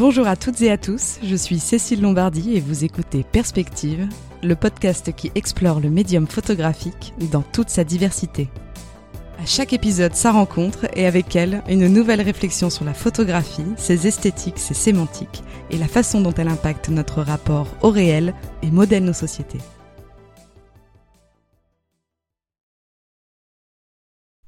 Bonjour à toutes et à tous, je suis Cécile Lombardi et vous écoutez Perspective, le podcast qui explore le médium photographique dans toute sa diversité. À chaque épisode, sa rencontre et avec elle, une nouvelle réflexion sur la photographie, ses esthétiques, ses sémantiques et la façon dont elle impacte notre rapport au réel et modèle nos sociétés.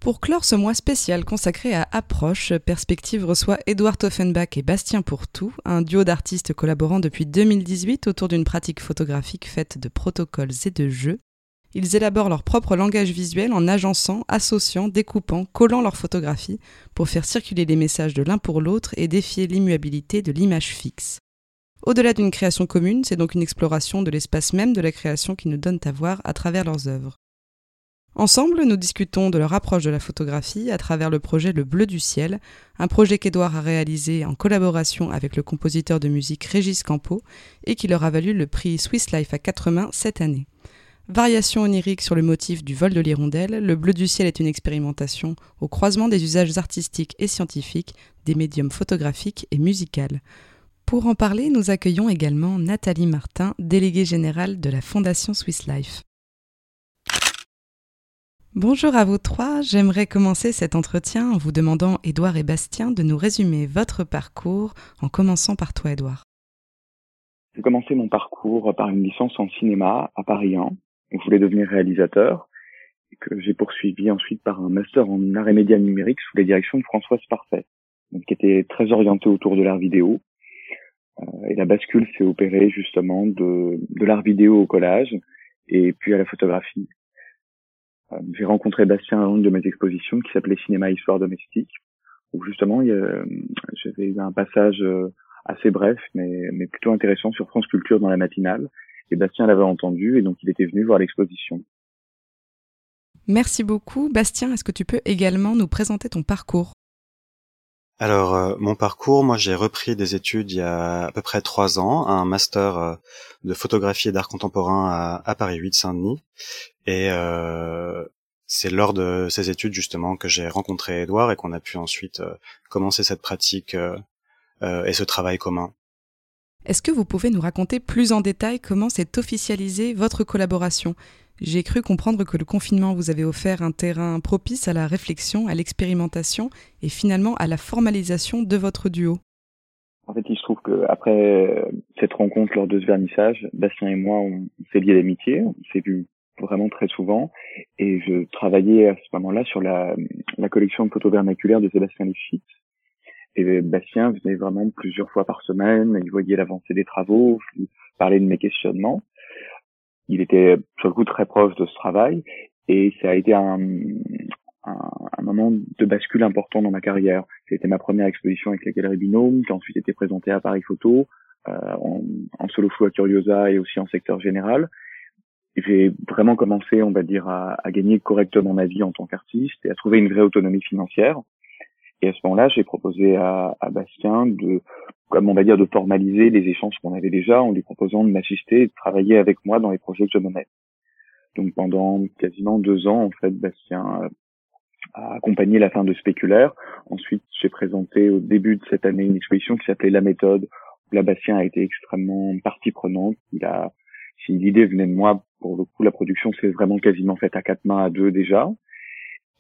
Pour clore ce mois spécial consacré à Approche, Perspective reçoit Edouard Offenbach et Bastien Pourtout, un duo d'artistes collaborant depuis 2018 autour d'une pratique photographique faite de protocoles et de jeux. Ils élaborent leur propre langage visuel en agençant, associant, découpant, collant leurs photographies pour faire circuler les messages de l'un pour l'autre et défier l'immuabilité de l'image fixe. Au-delà d'une création commune, c'est donc une exploration de l'espace même de la création qui nous donne à voir à travers leurs œuvres. Ensemble, nous discutons de leur approche de la photographie à travers le projet Le Bleu du Ciel, un projet qu'Edouard a réalisé en collaboration avec le compositeur de musique Régis Campo et qui leur a valu le prix Swiss Life à quatre mains cette année. Variation onirique sur le motif du vol de l'hirondelle, Le Bleu du Ciel est une expérimentation au croisement des usages artistiques et scientifiques, des médiums photographiques et musicales. Pour en parler, nous accueillons également Nathalie Martin, déléguée générale de la Fondation Swiss Life. Bonjour à vous trois, j'aimerais commencer cet entretien en vous demandant, Édouard et Bastien, de nous résumer votre parcours en commençant par toi, Édouard. J'ai commencé mon parcours par une licence en cinéma à Paris 1, où je voulais devenir réalisateur, et que j'ai poursuivi ensuite par un master en art et médias numériques sous la direction de Françoise Parfait, qui était très orienté autour de l'art vidéo. Euh, et la bascule s'est opérée justement de l'art vidéo au collage et puis à la photographie. Euh, j'ai rencontré Bastien à une de mes expositions qui s'appelait Cinéma Histoire domestique, où justement j'avais eu un passage euh, assez bref, mais plutôt intéressant sur France Culture dans la matinale. Et Bastien l'avait entendu et donc il était venu voir l'exposition. Merci beaucoup. Bastien, est-ce que tu peux également nous présenter ton parcours? Alors euh, mon parcours, moi j'ai repris des études il y a à peu près trois ans, un master euh, de photographie et d'art contemporain à, Paris 8 Saint-Denis, et euh, c'est lors de ces études justement que j'ai rencontré Edouard et qu'on a pu ensuite commencer cette pratique et ce travail commun. Est-ce que vous pouvez nous raconter plus en détail comment s'est officialisée votre collaboration? J'ai cru comprendre que le confinement vous avait offert un terrain propice à la réflexion, à l'expérimentation et finalement à la formalisation de votre duo. En fait, il se trouve que après cette rencontre lors de ce vernissage, Bastien et moi, on s'est liés d'amitié, on s'est vu vraiment très souvent, et je travaillais à ce moment-là sur la, la collection vernaculaires de Sébastien Lifshitz. Et Bastien venait vraiment plusieurs fois par semaine, il voyait l'avancée des travaux, il parlait de mes questionnements il était sur le coup très proche de ce travail et ça a été un, un, un moment de bascule important dans ma carrière. C'était ma première exposition avec la Galerie Binôme, qui a ensuite été présentée à Paris Photo, euh, en, en, solo flou à Curiosa et aussi en secteur général. J'ai vraiment commencé, on va dire, à, à gagner correctement ma vie en tant qu'artiste et à trouver une vraie autonomie financière. Et à ce moment-là, j'ai proposé à, à, Bastien de, comme on va dire, de formaliser les échanges qu'on avait déjà en lui proposant de m'assister et de travailler avec moi dans les projets que je menais. Donc pendant quasiment deux ans, en fait, Bastien a accompagné la fin de Spéculaire. Ensuite, j'ai présenté au début de cette année une exposition qui s'appelait La méthode, là, Bastien a été extrêmement partie prenante. Il a, si l'idée venait de moi, pour le coup, la production s'est vraiment quasiment faite à quatre mains à deux déjà.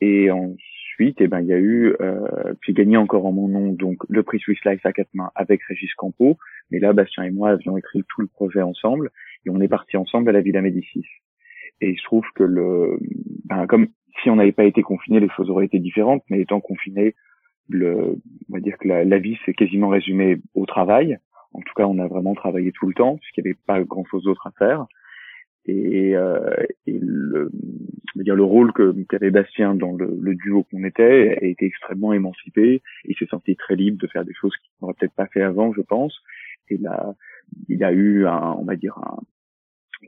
Et en, ensuite, eh ben, il y a eu, euh, j'ai gagné encore en mon nom donc le prix Swiss Life à quatre mains avec Régis Campo. Mais là, Bastien et moi avions écrit tout le projet ensemble et on est parti ensemble à la Villa Médicis. Et il se trouve que le, ben, comme si on n'avait pas été confiné, les choses auraient été différentes. Mais étant confiné, le, on va dire que la, vie s'est quasiment résumée au travail. En tout cas, on a vraiment travaillé tout le temps puisqu'il n'y avait pas grand chose d'autre à faire et, euh, et le, dire le rôle que qu'avait Bastien dans le, le duo qu'on était a été extrêmement émancipé. Il s'est senti très libre de faire des choses qu'il n'aurait peut-être pas fait avant, je pense. Et là, il a eu un, on va dire un,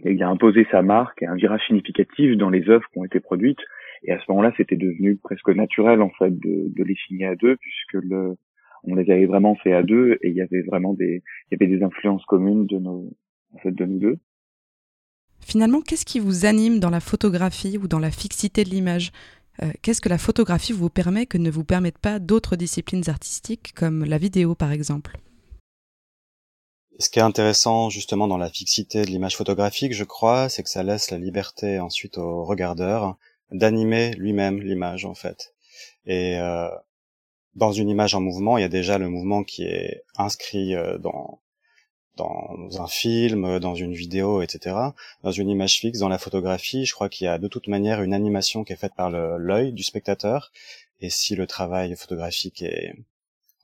il a imposé sa marque et un virage significatif dans les œuvres qui ont été produites. Et à ce moment-là, c'était devenu presque naturel en fait de, de les signer à deux, puisque le, on les avait vraiment fait à deux et il y avait vraiment des, il y avait des influences communes de nos, en fait, de nous deux. Finalement, qu'est-ce qui vous anime dans la photographie ou dans la fixité de l'image euh, Qu'est-ce que la photographie vous permet que ne vous permettent pas d'autres disciplines artistiques comme la vidéo par exemple? Ce qui est intéressant justement dans la fixité de l'image photographique, je crois, c'est que ça laisse la liberté ensuite au regardeur d'animer lui-même l'image en fait. Et euh, dans une image en mouvement, il y a déjà le mouvement qui est inscrit euh, dans dans un film, dans une vidéo, etc. Dans une image fixe, dans la photographie, je crois qu'il y a de toute manière une animation qui est faite par l'œil du spectateur. Et si le travail photographique est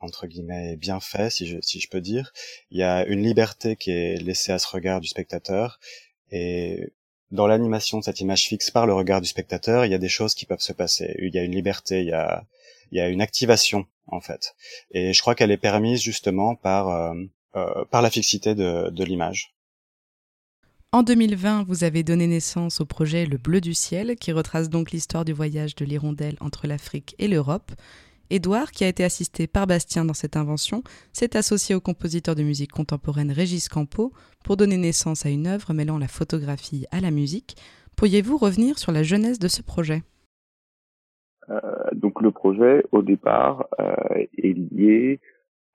entre guillemets bien fait, si je, si je peux dire, il y a une liberté qui est laissée à ce regard du spectateur. Et dans l'animation de cette image fixe par le regard du spectateur, il y a des choses qui peuvent se passer. Il y a une liberté, il y a, il y a une activation en fait. Et je crois qu'elle est permise justement par euh, euh, par la fixité de, de l'image. En 2020, vous avez donné naissance au projet Le Bleu du Ciel, qui retrace donc l'histoire du voyage de l'hirondelle entre l'Afrique et l'Europe. Édouard, qui a été assisté par Bastien dans cette invention, s'est associé au compositeur de musique contemporaine Régis Campo pour donner naissance à une œuvre mêlant la photographie à la musique. Pourriez-vous revenir sur la jeunesse de ce projet? Euh, Donc le projet, au départ, euh, est lié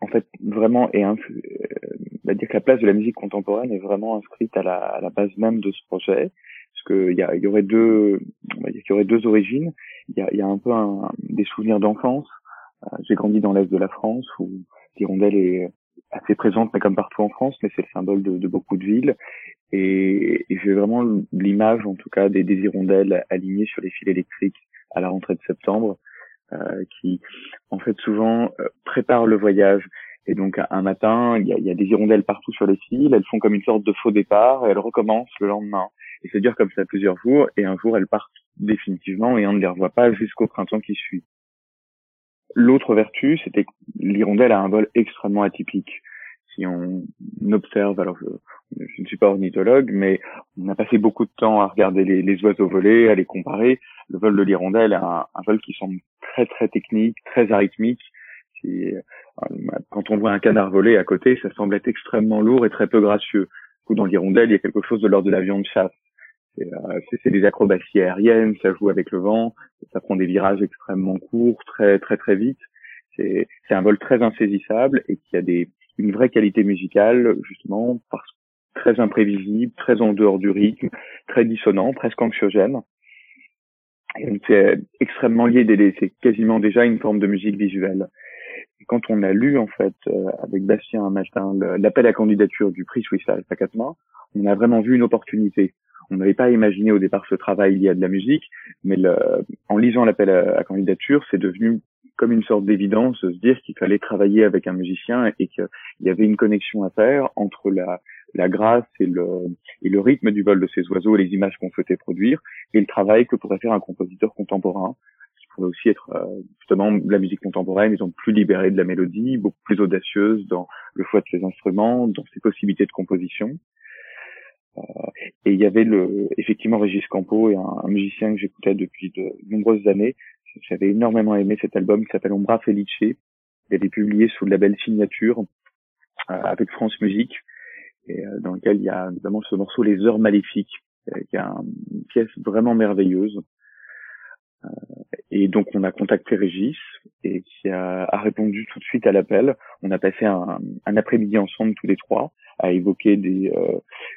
en fait vraiment et un, euh, dire que la place de la musique contemporaine est vraiment inscrite à la, à la base même de ce projet parce que il y, y aurait deux on va dire qu'il y aurait deux origines. Il y a, y a un peu un, des souvenirs d'enfance. Euh, j'ai grandi dans l'est de la France où l'hirondelle est assez présente mais comme partout en France mais c'est le symbole de, de, beaucoup de villes. Et, et j'ai vraiment l'image en tout cas des, des hirondelles alignées sur les fils électriques à la rentrée de septembre qui en fait souvent euh, préparent le voyage. Et donc un matin, il y a, y a, des hirondelles partout sur les fils, elles font comme une sorte de faux départ et elles recommencent le lendemain. Et ça dure comme ça plusieurs jours et un jour elles partent définitivement et on ne les revoit pas jusqu'au printemps qui suit. L'autre vertu, c'était que l'hirondelle a un vol extrêmement atypique. Si on observe, alors je, je ne suis pas ornithologue, mais on a passé beaucoup de temps à regarder les, oiseaux voler, à les comparer. Le vol de l'hirondelle est un, vol qui semble très très technique, très arythmique. Euh, quand on voit un canard voler à côté, ça semble être extrêmement lourd et très peu gracieux. Dans l'hirondelle, il y a quelque chose de l'ordre de l'avion de chasse. Euh, c'est des acrobaties aériennes, ça joue avec le vent, ça prend des virages extrêmement courts, très très très vite. C'est un vol très insaisissable et qui a une vraie qualité musicale justement parce très imprévisible, très en dehors du rythme, très dissonant, presque anxiogène. C'est extrêmement lié, c'est quasiment déjà une forme de musique visuelle. Et quand on a lu en fait euh, avec Bastien un matin l'appel à candidature du prix Swiss Life on a vraiment vu une opportunité. On n'avait pas imaginé au départ ce travail lié à de la musique, mais le, en lisant l'appel à, à candidature, c'est devenu comme une sorte d'évidence de se dire qu'il fallait travailler avec un musicien et qu'il y avait une connexion à faire entre la, la grâce et le, et le rythme du vol de ces oiseaux et les images qu'on souhaitait produire et le travail que pourrait faire un compositeur contemporain qui pourrait aussi être euh, justement la musique contemporaine étant plus libérée de la mélodie, beaucoup plus audacieuse dans le choix de ses instruments, dans ses possibilités de composition. Euh, et il y avait le, effectivement Régis Campo et un, musicien que j'écoutais depuis de nombreuses années j'avais énormément aimé cet album qui s'appelle Ombra Felice. Il est publié sous le label Signature euh, avec France Musique et euh, dans lequel il y a notamment ce morceau Les Heures Maléfiques, euh, qui est une pièce vraiment merveilleuse. et donc on a contacté Régis et qui a, a répondu tout de suite à l'appel. On a passé un, un après-midi ensemble tous les trois à évoquer des,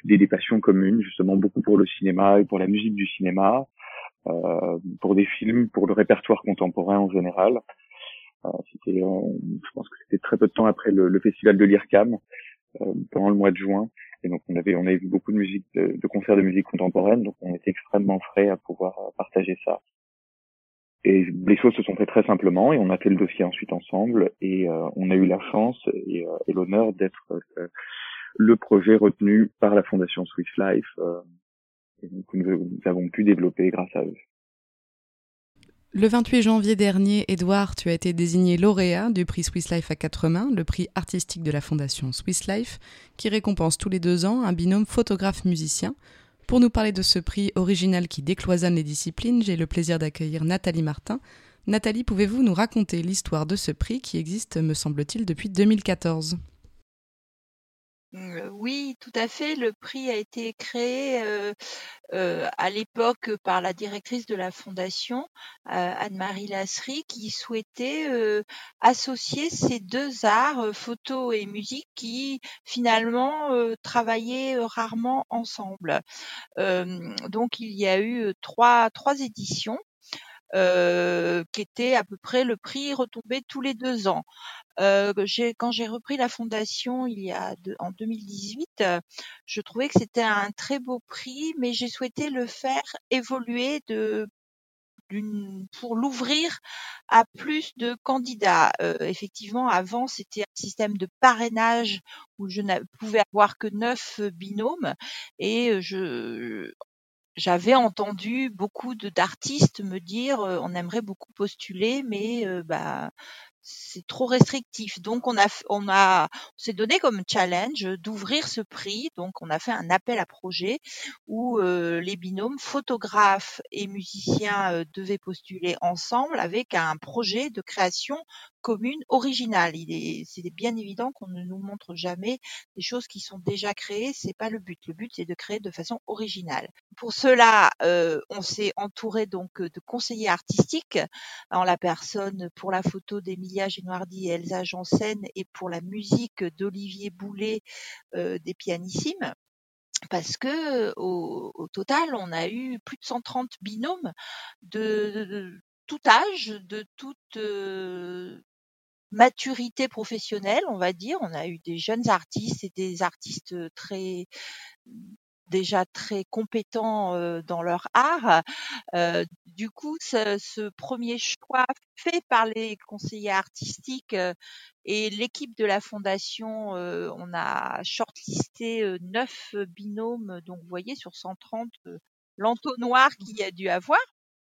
des, des passions communes, justement beaucoup pour le cinéma et pour la musique du cinéma, euh, pour des films, pour le répertoire contemporain en général. Euh, c'était, je pense que c'était très peu de temps après le, le festival de l'IRCAM, euh, pendant le mois de juin. Et donc on avait on avait vu beaucoup de musique, de, concerts de musique contemporaine, donc on était extrêmement frais à pouvoir partager ça. Et les choses se sont faites très simplement et on a fait le dossier ensuite ensemble et euh, on a eu la chance et, euh, et l'honneur d'être euh, le projet retenu par la Fondation Swiss Life et nous, avons pu développer grâce à eux. Le 28 janvier dernier, Edouard, tu as été désigné lauréat du prix Swiss Life à quatre mains, le prix artistique de la fondation Swiss Life, qui récompense tous les deux ans un binôme photographe-musicien. Pour nous parler de ce prix original qui décloisonne les disciplines, j'ai le plaisir d'accueillir Nathalie Martin. Nathalie, pouvez-vous nous raconter l'histoire de ce prix qui existe, me semble-t-il, depuis 2014 Mmh, oui, tout à fait. Le prix a été créé, à l'époque par la directrice de la fondation, Anne-Marie Lasserie, qui souhaitait, associer ces deux arts, photo et musique qui finalement, travaillaient, rarement ensemble. donc il y a eu, trois trois éditions, qui étaient à peu près le prix retombait tous les deux ans. Euh, quand j'ai repris la fondation il y a en 2018, euh, je trouvais que c'était un très beau prix, mais j'ai souhaité le faire évoluer de pour l'ouvrir à plus de candidats. Euh, effectivement, avant, c'était un système de parrainage où je ne pouvais avoir que neuf binômes et je j'avais entendu beaucoup d'artistes me dire on aimerait beaucoup postuler, mais bah c'est trop restrictif. Donc on a on a on s'est donné comme challenge d'ouvrir ce prix. Donc on a fait un appel à projet où les binômes photographes et musiciens devaient postuler ensemble avec un projet de création commune originale. Il est c'est bien évident qu'on ne nous montre jamais des choses qui sont déjà créées, c'est pas le but. Le but c'est de créer de façon originale. Pour cela, euh, on s'est entouré donc de conseillers artistiques en la personne pour la photo d'Emilia Genoardi et Elsa Janssen et pour la musique d'Olivier Boulet euh, des pianissimes parce que au, total, on a eu plus de 130 binômes de, tout âge, de toute euh, maturité professionnelle, on va dire. On a eu des jeunes artistes et des artistes très déjà très compétents dans leur art. du coup, ce, premier choix fait par les conseillers artistiques et l'équipe de la fondation, on a shortlisté neuf binômes. Donc, vous voyez, sur 130, l'entonnoir qu'il y a dû avoir.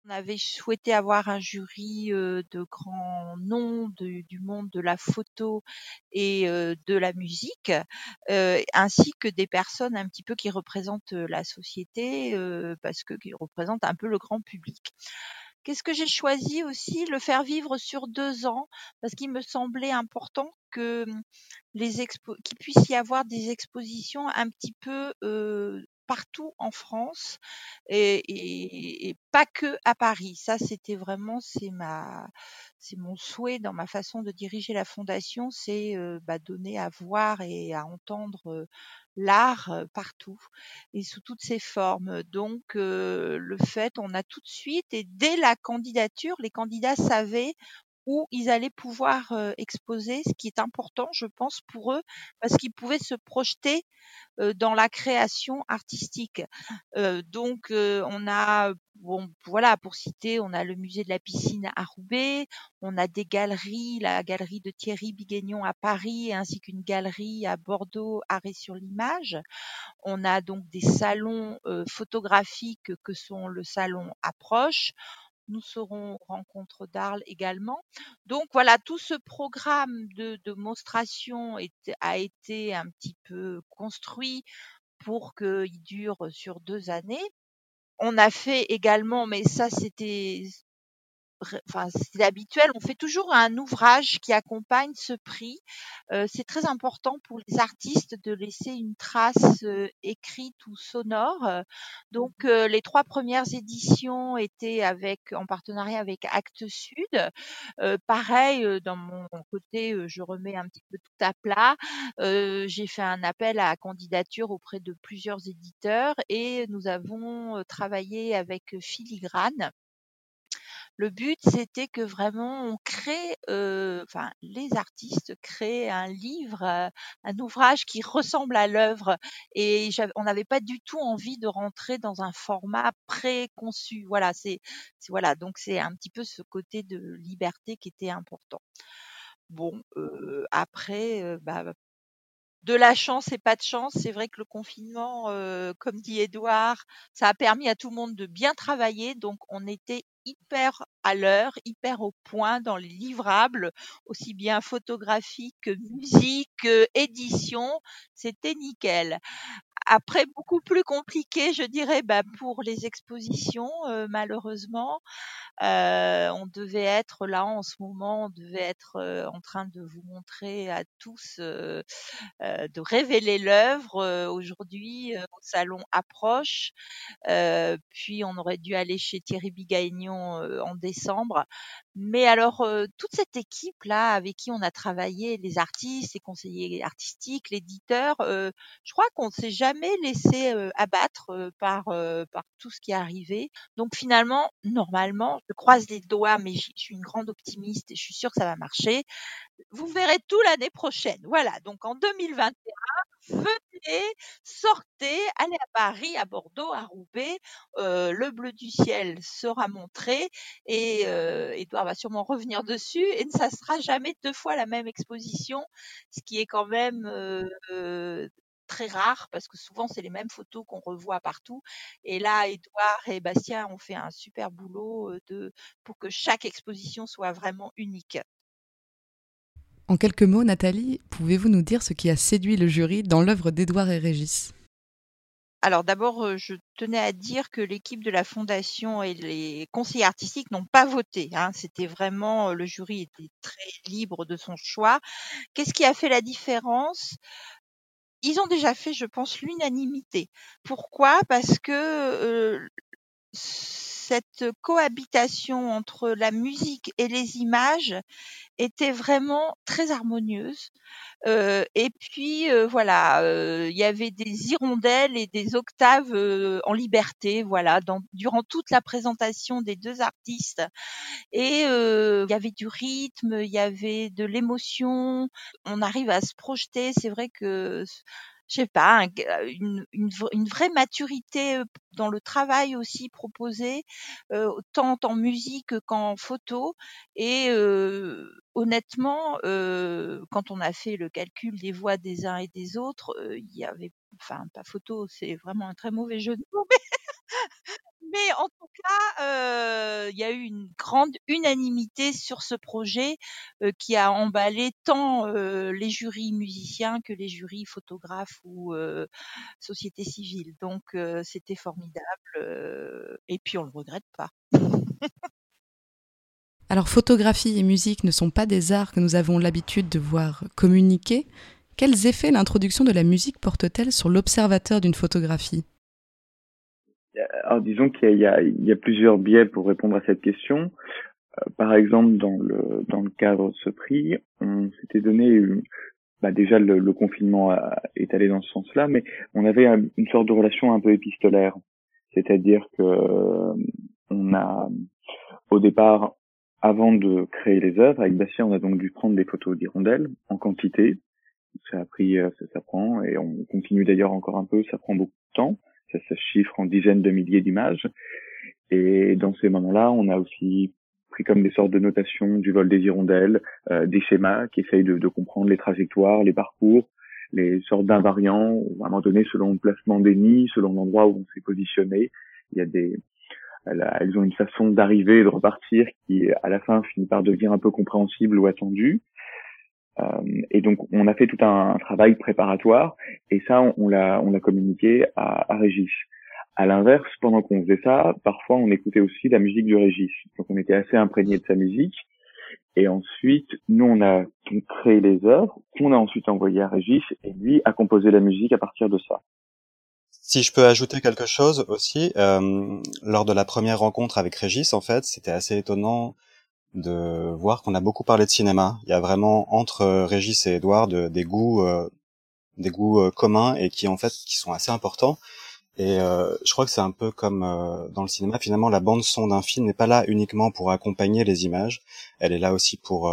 On avait souhaité avoir un jury de grands noms du monde de la photo et de la musique, ainsi que des personnes un petit peu qui représentent la société, parce que qui représentent un peu le grand public. Qu'est-ce que j'ai choisi aussi? Le faire vivre sur deux ans, parce qu'il me semblait important que mmh, les qu'il puisse y avoir des expositions un petit peu partout en France et, pas que à Paris. Ça, c'était vraiment c'est ma c'est mon souhait dans ma façon de diriger la fondation, c'est bah, donner à voir et à entendre l'art partout et sous toutes ses formes. Donc le fait, on a tout de suite et dès la candidature, les candidats savaient où ils allaient pouvoir exposer, ce qui est important, je pense, pour eux, parce qu'ils pouvaient se projeter dans la création artistique. donc, on a, bon, voilà, pour citer, on a le musée de la piscine à Roubaix, on a des galeries, la galerie de Thierry Biguignon à Paris, ainsi qu'une galerie à Bordeaux, arrêt sur l'image. On a donc des salons photographiques que sont le salon Approche. Nous serons rencontre d'Arles également. Donc voilà, tout ce programme de, de monstration a été un petit peu construit pour qu'il dure sur deux années. On a fait également, mais ça c'était enfin c'est habituel, on fait toujours un ouvrage qui accompagne ce prix. Euh, c'est très important pour les artistes de laisser une trace euh, écrite ou sonore. Donc mmh euh, les trois premières éditions étaient avec en partenariat avec Actes Sud. pareil, dans mon côté, je remets un petit peu tout à plat. J'ai fait un appel à candidature auprès de plusieurs éditeurs et nous avons travaillé avec Filigrane le but, c'était que vraiment on crée, enfin les artistes créent un livre, un ouvrage qui ressemble à l'œuvre et on n'avait pas du tout envie de rentrer dans un format préconçu. Voilà, c'est voilà, donc c'est un petit peu ce côté de liberté qui était important. Bon, après, bah, de la chance et pas de chance. C'est vrai que le confinement, comme dit Edouard, ça a permis à tout le monde de bien travailler. Donc, on était hyper à l'heure, hyper au point dans les livrables, aussi bien photographique que musique, édition. C'était nickel. Après, beaucoup plus compliqué, je dirais, bah, pour les expositions, euh, malheureusement. Euh, on devait être là en ce moment, on devait être euh, en train de vous montrer à tous, de révéler l'œuvre aujourd'hui au salon Approche. puis on aurait dû aller chez Thierry Bigagnon en décembre. Mais alors, toute cette équipe-là avec qui on a travaillé, les artistes, les conseillers artistiques, l'éditeur, je crois qu'on ne s'est jamais laissé abattre par, par tout ce qui est arrivé. Donc finalement, normalement, je croise les doigts, mais je suis une grande optimiste et je suis sûre que ça va marcher. Vous verrez tout l'année prochaine. Voilà, donc en 2021, venez, sortez, allez à Paris, à Bordeaux, à Roubaix. Euh, le bleu du ciel sera montré et euh, Edouard va sûrement revenir dessus et ça sera jamais deux fois la même exposition, ce qui est quand même euh, très rare parce que souvent c'est les mêmes photos qu'on revoit partout. Et là, Edouard et Bastien ont fait un super boulot de, pour que chaque exposition soit vraiment unique. En quelques mots, Nathalie, pouvez-vous nous dire ce qui a séduit le jury dans l'œuvre d'Édouard et Régis? Alors d'abord, je tenais à dire que l'équipe de la fondation et les conseillers artistiques n'ont pas voté. Hein. C'était vraiment le jury était très libre de son choix. Qu'est-ce qui a fait la différence? Ils ont déjà fait, je pense, l'unanimité. Pourquoi? Parce que cette cohabitation entre la musique et les images était vraiment très harmonieuse. Et puis voilà, il y avait des hirondelles et des octaves en liberté, voilà, durant toute la présentation des deux artistes. Et il y avait du rythme, il y avait de l'émotion. On arrive à se projeter. C'est vrai que je sais pas, une, vraie maturité dans le travail aussi proposé, tant en musique qu'en photo. Et honnêtement, quand on a fait le calcul des voix des uns et des autres, il y avait, enfin, pas photo, c'est vraiment un très mauvais jeu de mots, en tout cas, euh, il y a eu une grande unanimité sur ce projet euh, qui a emballé tant euh, les jurys musiciens que les jurys photographes ou société civile. Donc c'était formidable et puis on le regrette pas. Alors photographie et musique ne sont pas des arts que nous avons l'habitude de voir communiquer. Quels effets l'introduction de la musique porte-t-elle sur l'observateur d'une photographie? Alors disons qu'il y, a plusieurs biais pour répondre à cette question. Euh, par exemple, dans le cadre de ce prix, on s'était donné bah déjà le, confinement est allé dans ce sens-là, mais on avait une sorte de relation un peu épistolaire, c'est-à-dire que euh, on a au départ, avant de créer les œuvres, avec Bastien, on a donc dû prendre des photos d'hirondelles en quantité. Ça a pris, euh, ça prend, et on continue d'ailleurs encore un peu, ça prend beaucoup de temps ça se chiffre en dizaines de milliers d'images. Et dans ces moments-là, on a aussi pris comme des sortes de notations du vol des hirondelles, euh, des schémas qui essayent de, de, comprendre les trajectoires, les parcours, les sortes d'invariants, à un moment donné, selon le placement des nids, selon l'endroit où on s'est positionné, il y a des, elles ont une façon d'arriver et de repartir qui, à la fin, finit par devenir un peu compréhensible ou attendue. Euh, et donc on a fait tout un, travail préparatoire et ça on, l'a on l'a communiqué à, à Régis. À l'inverse, pendant qu'on faisait ça, parfois on écoutait aussi la musique du Régis. Donc on était assez imprégné de sa musique. Et ensuite, nous on a créé les œuvres qu'on a ensuite envoyées à Régis et lui a composé la musique à partir de ça. Si je peux ajouter quelque chose aussi, euh, lors de la première rencontre avec Régis, en fait, c'était assez étonnant de voir qu'on a beaucoup parlé de cinéma. Il y a vraiment entre euh, Régis et Edouard des goûts, euh, des goûts euh, communs et qui en fait qui sont assez importants. Et je crois que c'est un peu comme dans le cinéma. Finalement, la bande son d'un film n'est pas là uniquement pour accompagner les images. Elle est là aussi pour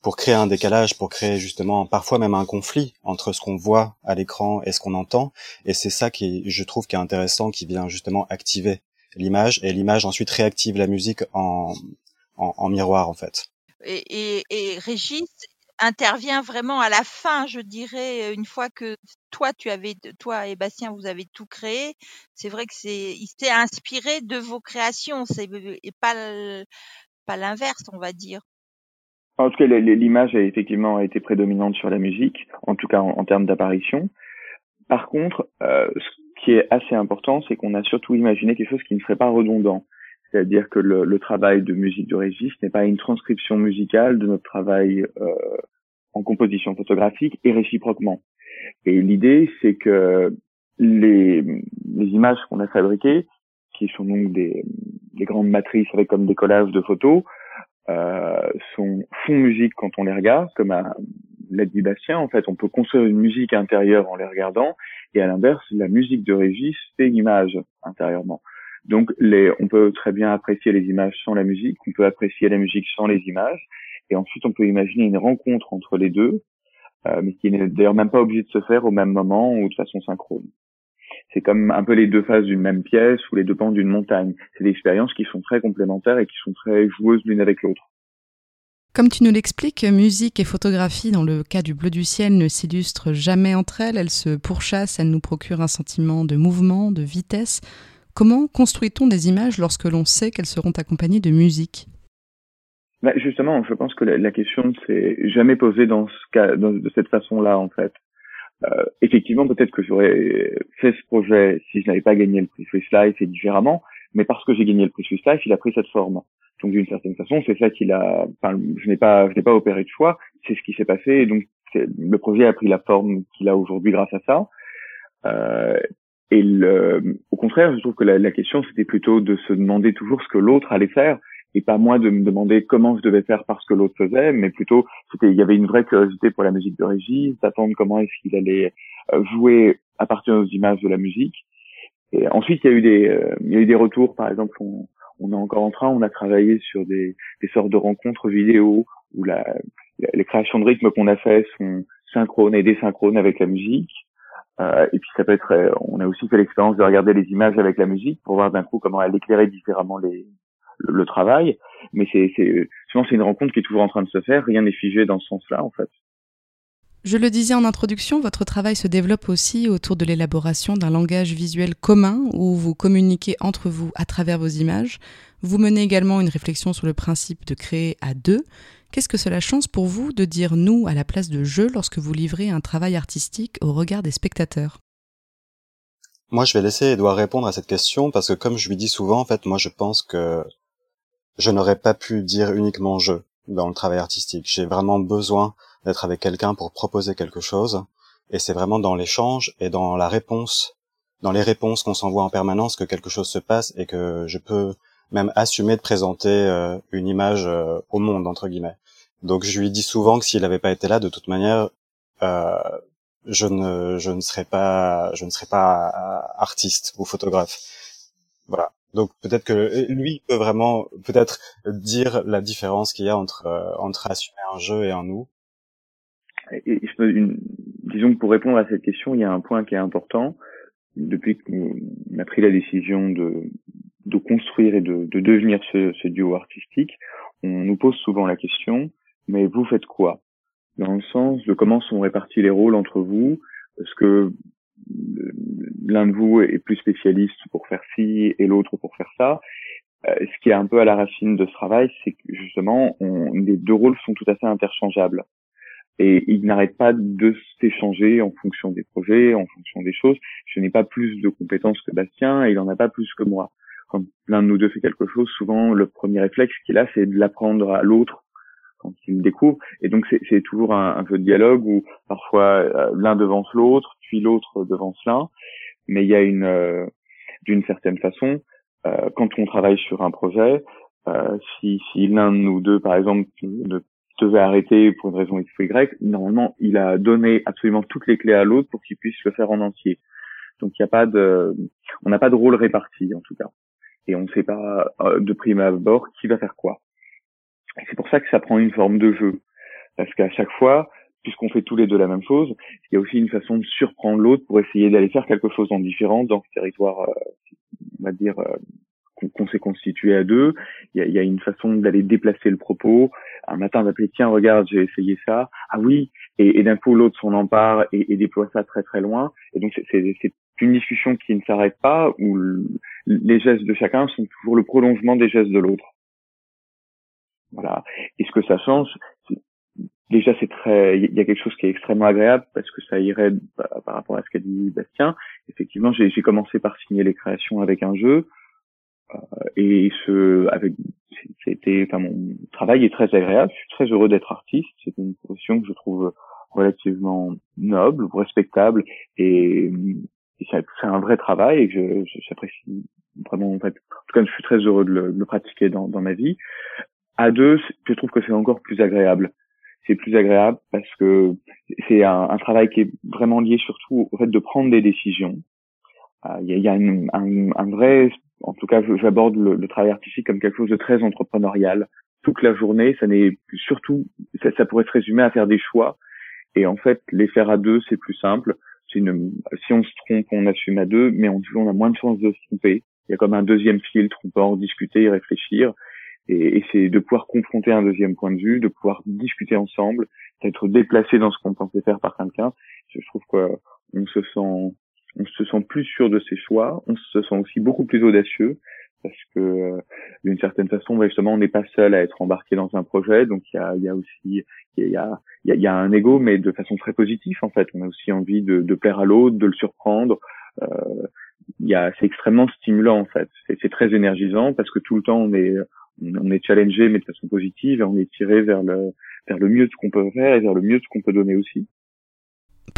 pour créer un décalage, pour créer justement parfois même un conflit entre ce qu'on voit à l'écran et ce qu'on entend. Et c'est ça qui, je trouve, qui est intéressant, qui vient justement activer l'image et l'image ensuite réactive la musique en, en, miroir en fait. Et, et, et, Régis intervient vraiment à la fin, je dirais, une fois que toi tu avais, toi et Bastien, vous avez tout créé. C'est vrai que c'est, il s'est inspiré de vos créations, c'est et pas pas l'inverse, on va dire. En tout cas, l'image a effectivement été prédominante sur la musique, en tout cas en, termes d'apparition. par contre, euh, ce qui est assez important, c'est qu'on a surtout imaginé quelque chose qui ne serait pas redondant. C'est-à-dire que le, le, travail de musique de Régis n'est pas une transcription musicale de notre travail euh, en composition photographique et réciproquement. Et l'idée, c'est que les, les images qu'on a fabriquées, qui sont donc des, des, grandes matrices avec comme des collages de photos, euh, sont font musique quand on les regarde, comme l'a dit Bastien. En fait, on peut construire une musique intérieure en les regardant, et à l'inverse, la musique de Régis fait une image intérieurement. Donc, les, on peut très bien apprécier les images sans la musique, on peut apprécier la musique sans les images, et ensuite on peut imaginer une rencontre entre les deux, euh, mais qui n'est d'ailleurs même pas obligé de se faire au même moment ou de façon synchrone. C'est comme un peu les deux faces d'une même pièce ou les deux pans d'une montagne. C'est des expériences qui sont très complémentaires et qui sont très joueuses l'une avec l'autre. Comme tu nous l'expliques, musique et photographie, dans le cas du bleu du ciel, ne s'illustrent jamais entre elles. Elles se pourchassent, elles nous procurent un sentiment de mouvement, de vitesse. Comment construit-on des images lorsque l'on sait qu'elles seront accompagnées de musique? Bah Justement, je pense que la, question ne s'est jamais posée de cette façon-là, en fait. Euh, effectivement, peut-être que j'aurais fait ce projet si je n'avais pas gagné le prix Swiss Life et différemment, mais parce que j'ai gagné le prix Swiss Life, il a pris cette forme. Donc d'une certaine façon, c'est ça qu'il a. Enfin, je n'ai pas, je n'ai pas opéré de choix. C'est ce qui s'est passé. Et donc le projet a pris la forme qu'il a aujourd'hui grâce à ça. Euh, et le, au contraire, je trouve que la, la question c'était plutôt de se demander toujours ce que l'autre allait faire et pas moi de me demander comment je devais faire parce que l'autre faisait, mais plutôt c'était il y avait une vraie curiosité pour la musique de Régis, d'attendre comment est-ce qu'il allait euh, jouer à partir des images de la musique. Et ensuite il y a eu des euh, il y a eu des retours, par exemple on, on est encore en train, on a travaillé sur des, des sortes de rencontres vidéo où la, les créations de rythme qu'on a fait sont synchrones et désynchrones avec la musique. Euh, et puis ça peut être, euh, on a aussi fait l'expérience de regarder les images avec la musique pour voir d'un coup comment elle éclairait différemment le, travail. Mais c'est, c'est, souvent c'est une rencontre qui est toujours en train de se faire. Rien n'est figé dans ce sens-là en fait. Je le disais en introduction, votre travail se développe aussi autour de l'élaboration d'un langage visuel commun où vous communiquez entre vous à travers vos images. Vous menez également une réflexion sur le principe de créer à deux. Qu'est-ce que cela change pour vous de dire nous à la place de je lorsque vous livrez un travail artistique au regard des spectateurs? Moi, je vais laisser Edouard répondre à cette question parce que comme je lui dis souvent, en fait, moi, je pense que je n'aurais pas pu dire uniquement je dans le travail artistique. J'ai vraiment besoin d'être avec quelqu'un pour proposer quelque chose. Et c'est vraiment dans l'échange et dans la réponse, dans les réponses qu'on s'envoie en permanence que quelque chose se passe et que je peux même assumer de présenter euh, une image euh, au monde entre guillemets. Donc je lui dis souvent que s'il n'avait pas été là, de toute manière, euh, je ne je ne serais pas je ne serais pas artiste ou photographe. Voilà. Donc peut-être que lui peut vraiment peut-être dire la différence qu'il y a entre entre assumer un jeu et un nous et, une, disons que pour répondre à cette question, il y a un point qui est important. Depuis qu'on a pris la décision de, de construire et de, de devenir ce, duo artistique, on nous pose souvent la question, mais vous faites quoi? Dans le sens de comment sont répartis les rôles entre vous? Est-ce que l'un de vous est plus spécialiste pour faire ci et l'autre pour faire ça? Euh, ce qui est un peu à la racine de ce travail, c'est que justement, les deux rôles sont tout à fait interchangeables et ils n'arrêtent pas de s'échanger en fonction des projets, en fonction des choses. Je n'ai pas plus de compétences que Bastien et il en a pas plus que moi. Quand l'un de nous deux fait quelque chose, souvent le premier réflexe qu'il a, c'est de l'apprendre à l'autre quand il le découvre. Et donc c'est toujours un, un, peu de dialogue où parfois euh, l'un devance l'autre, puis l'autre devance l'un. Mais il y a une, euh, d'une certaine façon, euh, quand on travaille sur un projet, euh, si, si l'un de nous deux, par exemple, devait arrêter pour une raison X ou Y, normalement, il a donné absolument toutes les clés à l'autre pour qu'il puisse le faire en entier. Donc il n'y a pas de, on n'a pas de rôle réparti en tout cas, et on ne sait pas euh, de prime abord qui va faire quoi. C'est pour ça que ça prend une forme de jeu, parce qu'à chaque fois, puisqu'on fait tous les deux la même chose, il y a aussi une façon de surprendre l'autre pour essayer d'aller faire quelque chose en différent dans ce territoire, euh, on va dire, euh, qu'on s'est constitué à deux. Il y a, y a une façon d'aller déplacer le propos. Un matin, d'appeler tiens, regarde, j'ai essayé ça. Ah oui. Et, d'un coup, l'autre s'en empare et, déploie ça très très loin. Et donc, c'est une discussion qui ne s'arrête pas, où les gestes de chacun sont toujours le prolongement des gestes de l'autre. Voilà. Et ce que ça change, déjà c'est très il y a quelque chose qui est extrêmement agréable parce que ça irait par rapport à ce qu'a dit Bastien effectivement j'ai commencé par signer les créations avec un jeu et ce avec c'était enfin mon travail est très agréable. Je suis très heureux d'être artiste. C'est une profession que je trouve relativement noble respectable et, et c'est un vrai travail et que j'apprécie vraiment en tout cas je suis très heureux de le, de le pratiquer dans, dans ma vie. À deux je trouve que c'est encore plus agréable. C'est plus agréable parce que c'est un, un, travail qui est vraiment lié surtout au fait de prendre des décisions. Euh, il y a, y une, un, un, vrai, en tout cas, j'aborde le, le, travail artistique comme quelque chose de très entrepreneurial. Toute la journée, ça n'est surtout, ça, ça, pourrait se résumer à faire des choix. Et en fait, les faire à deux, c'est plus simple. Une, si on se trompe, on assume à deux, mais on, on a moins de chances de se tromper. Il y a comme un deuxième filtre, on en discuter et réfléchir et, et c'est de pouvoir confronter un deuxième point de vue, de pouvoir discuter ensemble, d'être déplacé dans ce qu'on pensait faire par quelqu'un. Je trouve qu'on se sent on se sent plus sûr de ses choix, on se sent aussi beaucoup plus audacieux parce que euh, d'une certaine façon, bah, justement, on n'est pas seul à être embarqué dans un projet, donc il y a, y a, aussi il y a, y, a, y a, un ego, mais de façon très positive en fait. On a aussi envie de, de plaire à l'autre, de le surprendre. Euh, y a, c'est extrêmement stimulant en fait. C'est, c'est très énergisant parce que tout le temps on est on est challengé mais de façon positive et on est tiré vers le vers le mieux de ce qu'on peut faire et vers le mieux de ce qu'on peut donner aussi.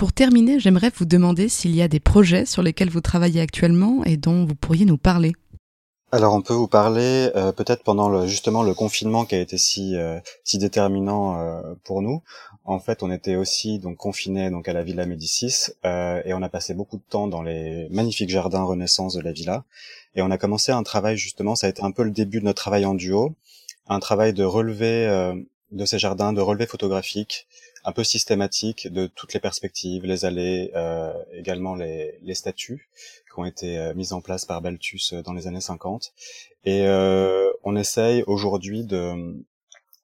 Pour terminer, j'aimerais vous demander s'il y a des projets sur lesquels vous travaillez actuellement et dont vous pourriez nous parler. Alors on peut vous parler euh, peut-être pendant le, justement le confinement qui a été si euh, si déterminant euh, pour nous. En fait, on était aussi donc confinés donc à la Villa Médicis euh, et on a passé beaucoup de temps dans les magnifiques jardins Renaissance de la villa. Et on a commencé un travail justement, ça a été un peu le début de notre travail en duo, un travail de relevé euh, de ces jardins, de relevé photographique, un peu systématique de toutes les perspectives, les allées, euh, également les, les statues qui ont été euh, mises en place par Balthus dans les années 50. Et euh, on essaye aujourd'hui de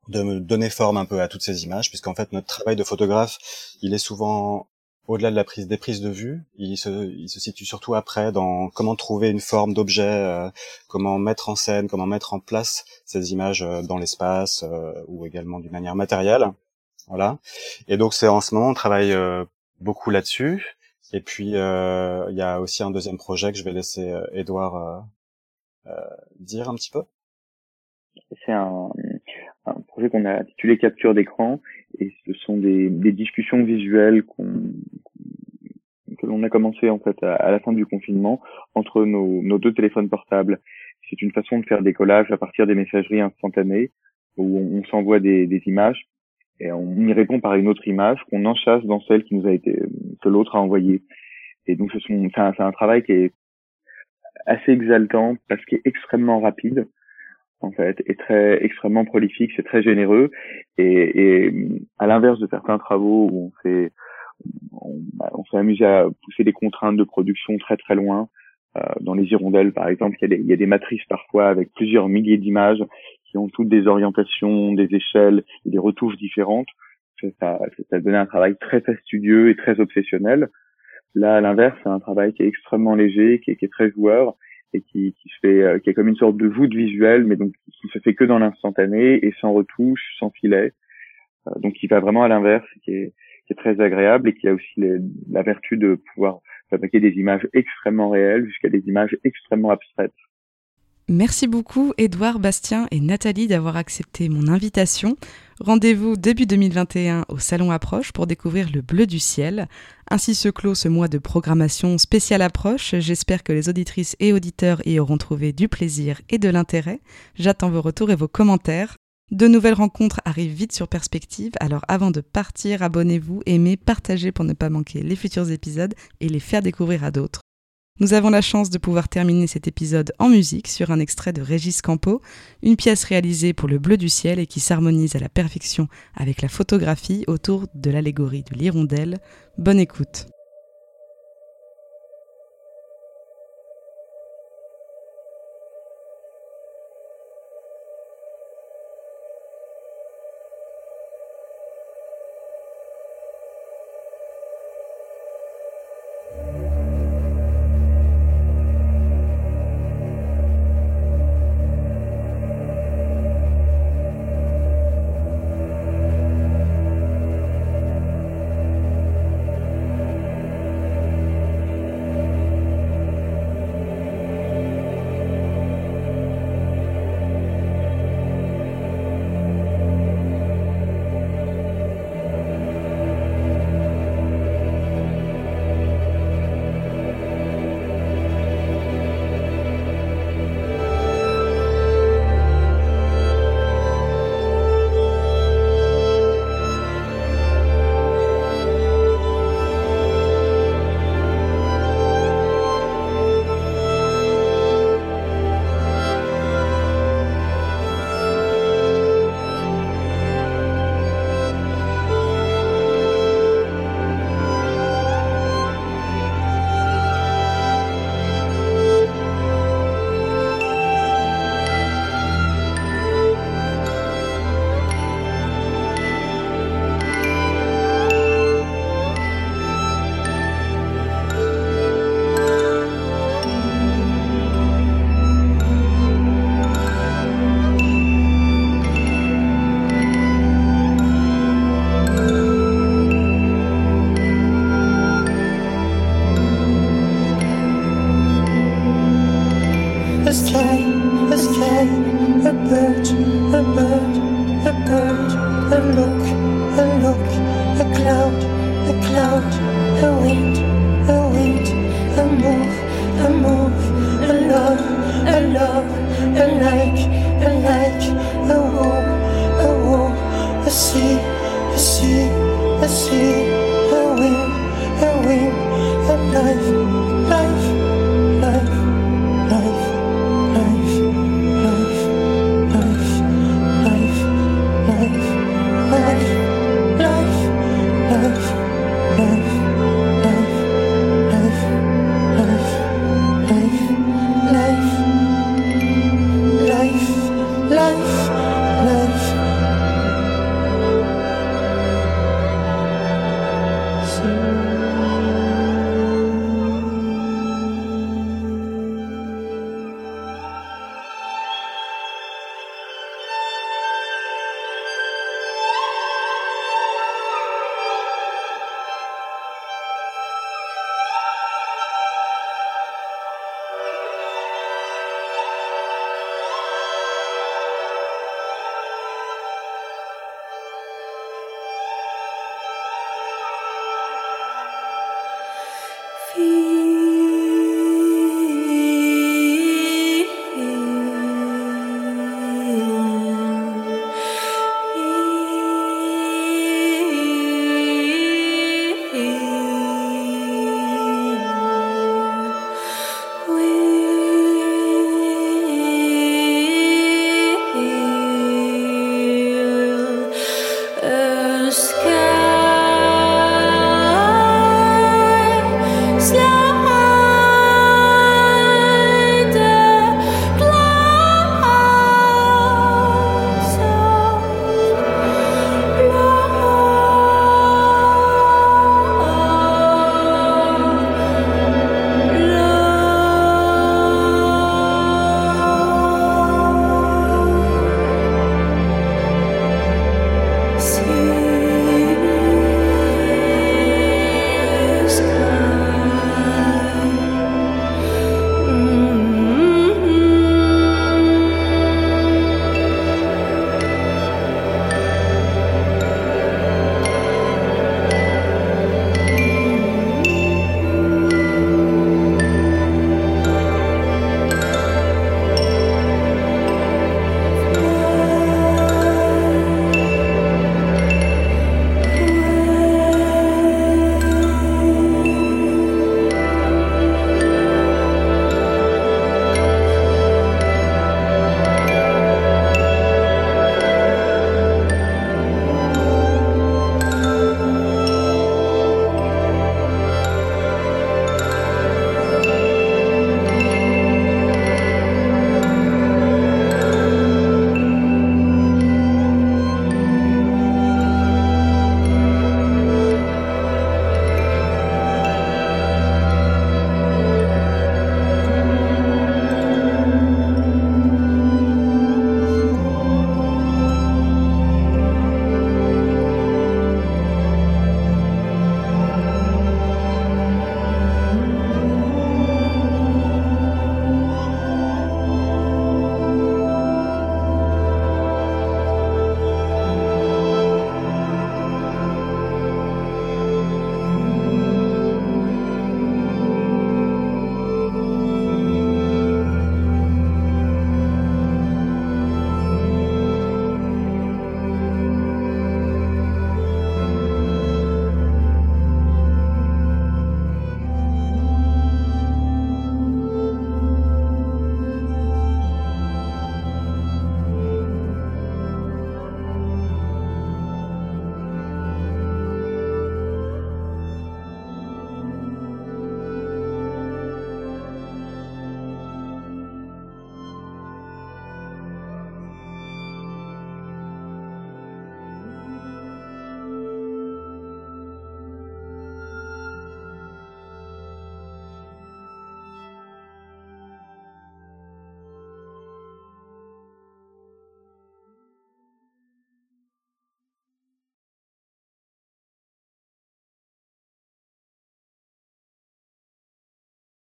de donner forme un peu à toutes ces images, puisqu'en fait notre travail de photographe, il est souvent au-delà de la prise des prises de vue, il se, il se situe surtout après dans comment trouver une forme d'objet, euh, comment mettre en scène, comment mettre en place ces images euh, dans l'espace euh, ou également d'une manière matérielle. Voilà. Et donc c'est en ce moment on travaille euh, beaucoup là-dessus. Et puis il y a aussi un deuxième projet que je vais laisser Edouard dire un petit peu. C'est un, un projet qu'on a intitulé Capture d'écran et ce sont des, des discussions visuelles qu'on que l'on a commencé en fait à, la fin du confinement entre nos, nos deux téléphones portables. C'est une façon de faire des collages à partir des messageries instantanées où on, s'envoie des, des, images et on y répond par une autre image qu'on enchasse dans celle qui nous a été que l'autre a envoyée. Et donc c'est un, un travail qui est assez exaltant parce qu'il est extrêmement rapide en fait, est très extrêmement prolifique, c'est très généreux. Et, et à l'inverse de certains travaux où on s'est on, on s'est amusé à pousser des contraintes de production très très loin. Euh, dans les hirondelles, par exemple, il y, il y a des matrices parfois avec plusieurs milliers d'images qui ont toutes des orientations, des échelles et des retouches différentes. Ça, ça, donné un travail très fastidieux et très obsessionnel. Là, à l'inverse, c'est un travail qui est extrêmement léger, qui est, qui est très joueur et qui, qui fait, euh, qui est comme une sorte de voûte visuelle, mais donc qui se fait que dans l'instantané et sans retouche, sans filet. Euh, donc qui va vraiment à l'inverse, qui est, qui est très agréable et qui a aussi la vertu de pouvoir fabriquer des images extrêmement réelles jusqu'à des images extrêmement abstraites. Merci beaucoup Edouard, Bastien et Nathalie d'avoir accepté mon invitation. Rendez-vous début 2021 au Salon Approche pour découvrir le bleu du ciel. Ainsi se clôt ce mois de programmation spéciale Approche. J'espère que les auditrices et auditeurs y auront trouvé du plaisir et de l'intérêt. J'attends vos retours et vos commentaires. De nouvelles rencontres arrivent vite sur Perspective, alors avant de partir, abonnez-vous, aimez, partagez pour ne pas manquer les futurs épisodes et les faire découvrir à d'autres. Nous avons la chance de pouvoir terminer cet épisode en musique sur un extrait de Régis Campo, une pièce réalisée pour le bleu du ciel et qui s'harmonise à la perfection avec la photographie autour de l'allégorie de l'hirondelle. Bonne écoute.